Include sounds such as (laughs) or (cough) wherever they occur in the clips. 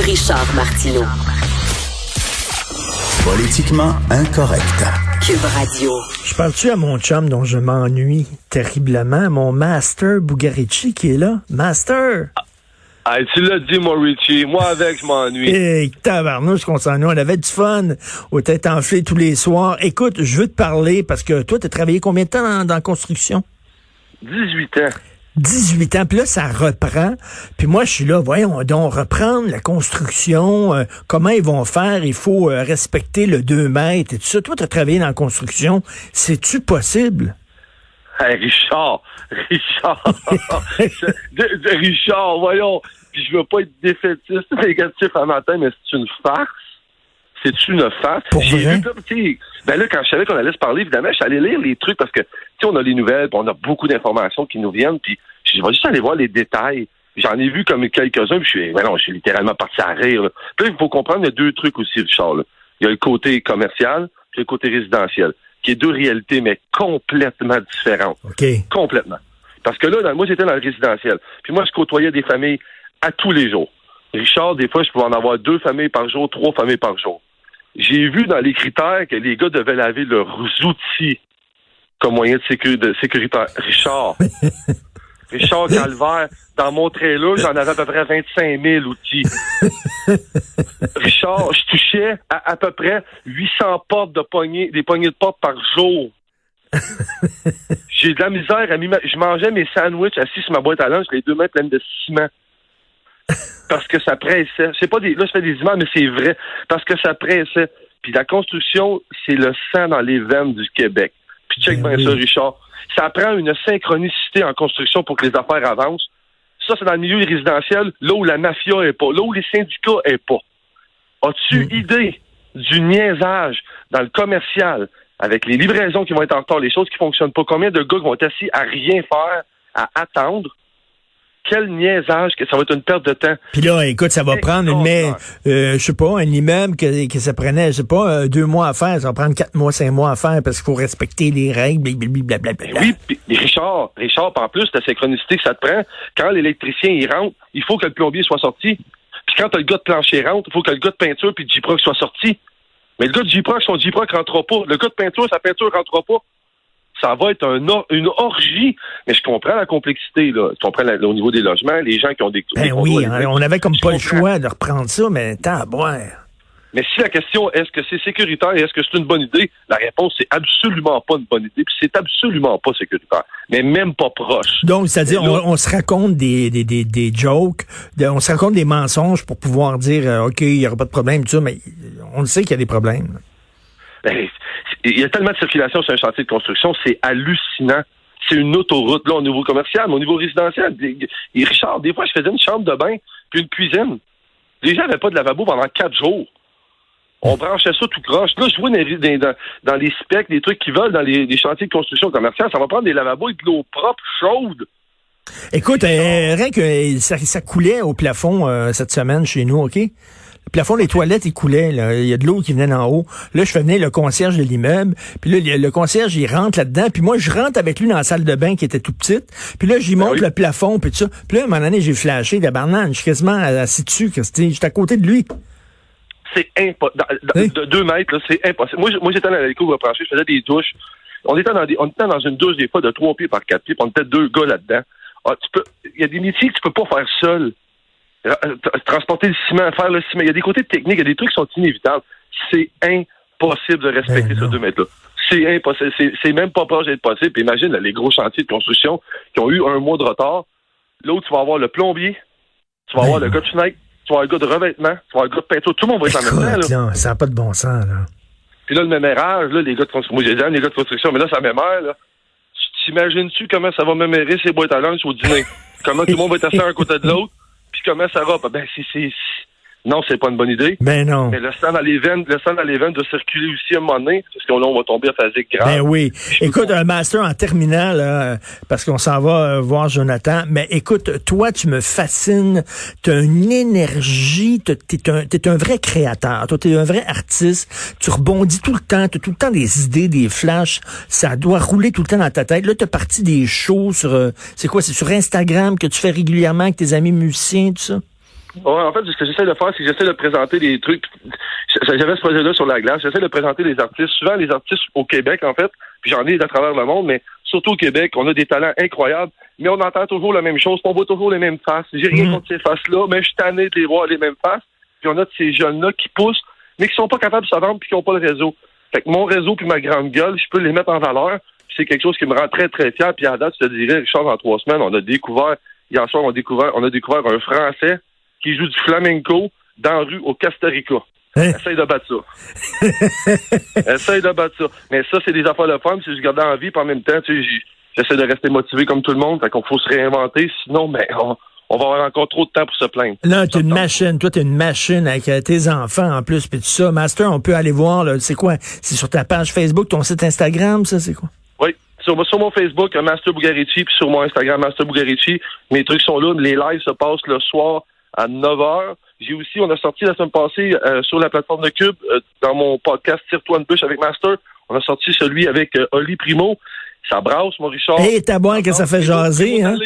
Richard Martineau. Politiquement incorrect. Cube Radio. Je parle-tu à mon chum dont je m'ennuie terriblement, mon Master Bugarici qui est là? Master! Ah, tu l'as dit, moi, Richie. Moi, avec, je m'ennuie. Hey, tabarnouche qu'on s'ennuie. On avait du fun aux têtes enflées tous les soirs. Écoute, je veux te parler parce que toi, tu as travaillé combien de temps dans, dans la construction? 18 ans. 18 ans, puis là, ça reprend. Puis moi, je suis là, voyons donc, reprendre la construction, euh, comment ils vont faire, il faut euh, respecter le 2 mètres et tout ça. Toi, tu as travaillé dans la construction, c'est-tu possible? Hey, Richard, (laughs) Richard, (laughs) de- de- Richard, voyons, puis je veux pas être défaitiste, négatif un matin, mais c'est une farce. C'est une farce. Pour vrai? vu ben là, quand je savais qu'on allait se parler, évidemment, je suis allé lire les trucs parce que, tu sais, on a les nouvelles, puis on a beaucoup d'informations qui nous viennent, puis je vais juste aller voir les détails. J'en ai vu comme quelques-uns, puis je suis, ben non, je suis littéralement parti à rire. Là. Puis là, il faut comprendre, il y a deux trucs aussi, Richard. là. Il y a le côté commercial, puis le côté résidentiel, qui est deux réalités, mais complètement différentes. Complètement. Parce que là, dans- moi, j'étais dans le résidentiel. Puis moi, je côtoyais des familles à tous les jours. Richard, des fois, je pouvais en avoir deux familles par jour, trois familles par jour. J'ai vu dans les critères que les gars devaient laver leurs outils comme moyen de sécurité. Richard. (laughs) Richard Calvaire, dans mon trailer, j'en avais à peu près 25 000 outils. Richard, je touchais à, à peu près 800 portes de poignées, des poignées de porte par jour. J'ai de la misère à Je mangeais mes sandwichs assis sur ma boîte à lunch, les deux mains pleines de ciment. Parce que ça pressait. C'est pas des. Là, je fais des images, mais c'est vrai. Parce que ça pressait. Puis la construction, c'est le sang dans les veines du Québec. Puis check Ben bien oui. ça, Richard. Ça prend une synchronicité en construction pour que les affaires avancent. Ça, c'est dans le milieu résidentiel, là où la mafia est pas, là où les syndicats est pas. As-tu Mm. idée du niaisage dans le commercial avec les livraisons qui vont être en retard, les choses qui fonctionnent pas? Combien de gars qui vont être assis à rien faire, à attendre? Quel niaisage que ça va être une perte de temps. Puis là, écoute, ça va prendre une mais, euh, je sais pas, un immeuble que, que ça prenait, je sais pas, euh, deux mois à faire, ça va prendre quatre mois, cinq mois à faire parce qu'il faut respecter les règles, blablabla. Ben oui, Richard, Richard, en plus, la synchronicité que ça te prend, quand l'électricien il rentre, il faut que le plombier soit sorti. Puis quand t'as le gars de plancher rentre, il faut que le gars de peinture puis de J-Proc soit sorti. Mais le gars de J-Proc, son J-Proc rentrera pas. Le gars de peinture, sa peinture rentrera pas. Ça va être un or- une orgie. Mais je comprends la complexité, là. Je comprends la- au niveau des logements, les gens qui ont des... Ben oui, contrôles on avait comme pas le choix de reprendre ça, mais tant à boire. Mais si la question est-ce que c'est sécuritaire et est-ce que c'est une bonne idée, la réponse c'est absolument pas une bonne idée, puis c'est absolument pas sécuritaire, mais même pas proche. Donc, c'est-à-dire, on, on se raconte des, des, des, des jokes, de- on se raconte des mensonges pour pouvoir dire, euh, OK, il n'y aura pas de problème, tout ça, mais on le sait qu'il y a des problèmes. Ben, il y a tellement de circulation sur un chantier de construction, c'est hallucinant. C'est une autoroute, là, au niveau commercial, mais au niveau résidentiel. Et Richard, des fois, je faisais une chambre de bain puis une cuisine. Les gens n'avaient pas de lavabo pendant quatre jours. On branchait ça tout croche. Là, je vois dans, les- specs, des trucs qui veulent dans les, chantiers de construction commerciale, ça va prendre des lavabos avec de l'eau propre, chaude. Écoute, euh, rien que euh, ça, ça coulait au plafond euh, cette semaine chez nous, OK? Le plafond des toilettes, il coulait. Là. Il y a de l'eau qui venait d'en haut. Là, je fais venir le concierge de l'immeuble. Puis là, le, concierge, il rentre là-dedans. Puis moi, je rentre avec lui dans la salle de bain qui était tout petite. Puis là, j'y monte oui. le plafond, puis tout ça. Puis là, à un moment donné, j'ai flashé de banane. Je suis quasiment assis dessus. J'étais à côté de lui. C'est impossible. Oui. De deux mètres, c'est impossible. Moi, j'étais dans la branchée, je faisais des douches. On était, dans des, on était dans une douche, des fois, de trois pieds par quatre pieds, puis on était deux gars là-dedans. Ah, tu peux, il y a des métiers que tu peux pas faire seul. Euh, tra- Transporter le ciment, faire le ciment. Il y a des côtés techniques, il y a des trucs qui sont inévitables. C'est impossible de respecter Ben ce deux mètres-là. C'est impossible. C'est, même pas proche d'être possible. Puis imagine là, les gros chantiers de construction qui ont eu un mois de retard. L'autre, tu vas avoir le plombier, tu vas Ben avoir le non. gars de fenêtre, tu vas avoir le gars de revêtement, tu vas avoir le gars de peinture. Tout le monde va être en même temps. Là. ça n'a pas de bon sens. Là. Puis là, le mémérage, là, les gars de construction. Moi, j'ai dit, les gars de construction, mais là, ça mémère, là. Tu T'imagines-tu comment ça va mémérer ces boîtes à lunch au dîner? comment tout le monde va être assis un côté de l'autre? Puis comment ça va? Ben, c'est, c'est, non, c'est pas une bonne idée. Ben non. Mais le sang dans les veines, le sang dans les veines doit circuler aussi à un moment donné, parce que là, on va tomber à phasique grave. Ben oui. Écoute, un master en terminale, là, parce qu'on s'en va euh, voir Jonathan. Mais écoute, toi, tu me fascines. Tu as une énergie. Tu es un, t'es un vrai créateur. Toi, tu es un vrai artiste. Tu rebondis tout le temps. Tu as tout le temps des idées, des flashs. Ça doit rouler tout le temps dans ta tête. Là, tu as parti des shows sur... euh, c'est quoi? C'est sur Instagram que tu fais régulièrement avec tes amis musiciens, tout ça? Ouais, en fait, ce que j'essaie de faire, c'est que j'essaie de présenter des trucs. J'avais ce projet-là sur la glace. J'essaie de présenter des artistes, souvent les artistes au Québec, en fait, puis j'en ai à travers le monde, mais surtout au Québec, on a des talents incroyables, mais on entend toujours la même chose, on voit toujours les mêmes faces. J'ai rien Mhm. contre ces faces-là, mais je suis tanné de les voir les mêmes faces. Puis on a de ces jeunes-là qui poussent, mais qui sont pas capables de se vendre puis qui n'ont pas le réseau. Fait que mon réseau puis ma grande gueule, je peux les mettre en valeur. C'est quelque chose qui me rend très, très fier. Puis à date, je te dirais, Richard, en trois semaines, on a découvert, hier soir, on a découvert, on a découvert un Français qui joue du flamenco dans la rue au Costa Rica. Hein? Essaye de battre ça. (laughs) Essaye de battre ça. Mais ça, c'est des affaires de femme. Si je garde en vie, puis en même temps, tu sais, j'essaie de rester motivé comme tout le monde. Fait qu'on faut se réinventer. Sinon, ben, on, on va avoir encore trop de temps pour se plaindre. Là, t'es une machine. Toi, t'es une machine avec euh, tes enfants en plus, puis tout ça. Master, on peut aller voir, là, c'est quoi? C'est sur ta page Facebook, ton site Instagram, ça, c'est quoi? Oui. Sur, sur mon Facebook, euh, Master Bugarici, puis sur mon Instagram, Master Bugarici, mes trucs sont là. Les lives se passent le soir à 9 h. J'ai aussi, on a sorti la semaine passée euh, sur la plateforme de Cube, euh, dans mon podcast Tire-toi une bûche avec Master, on a sorti celui avec euh, Oli Primo. Ça brasse, mon Richard. Hé, t'as boire que ça fait Primo, jaser, hein?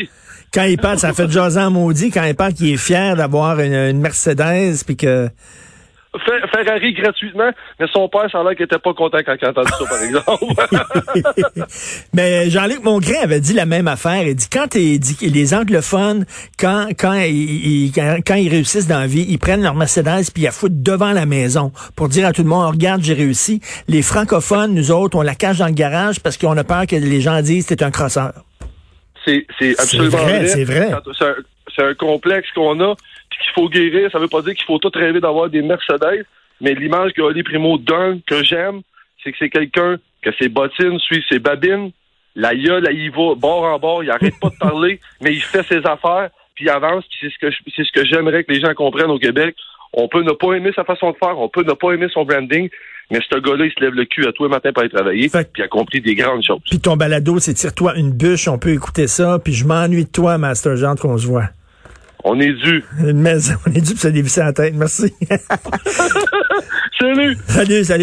Quand il parle, ça fait jaser en maudit. Quand il parle qu'il est fier d'avoir une, une Mercedes, puis que... Fer- Ferrari gratuitement, mais son père, ça a l'air qu'il était pas content quand il a entendu ça, par exemple. (laughs) Mais Jean-Luc Mongrain avait dit la même affaire. Il dit quand les anglophones, quand quand ils, quand, quand ils réussissent dans la vie, ils prennent leur Mercedes puis ils la foutent devant la maison pour dire à tout le monde regarde j'ai réussi. Les francophones, nous autres, on la cache dans le garage parce qu'on a peur que les gens disent t'es un crosseur. C'est c'est absolument vrai, vrai. c'est vrai. C'est un, complexe qu'on a, puis qu'il faut guérir. Ça veut pas dire qu'il faut tout rêver d'avoir des Mercedes, mais l'image que Oli Primo donne, que j'aime, c'est que c'est quelqu'un que ses bottines suivent ses babines, la gueule, là, il va bord en bord, il arrête pas de parler, (laughs) mais il fait ses affaires, puis il avance, puis c'est ce que c'est ce que j'aimerais que les gens comprennent au Québec. On peut ne pas aimer sa façon de faire, on peut ne pas aimer son branding, mais ce gars-là, il se lève le cul à tous les matins pour aller travailler, puis il a compris des grandes choses. Puis ton balado, c'est tire-toi une bûche, on peut écouter ça. Puis je m'ennuie de toi, Master Jean, qu'on se voit. On est dû. Une maison, (laughs) on est dû pour se dévisser la tête. Merci. (laughs) (laughs) Salut! salut, salut.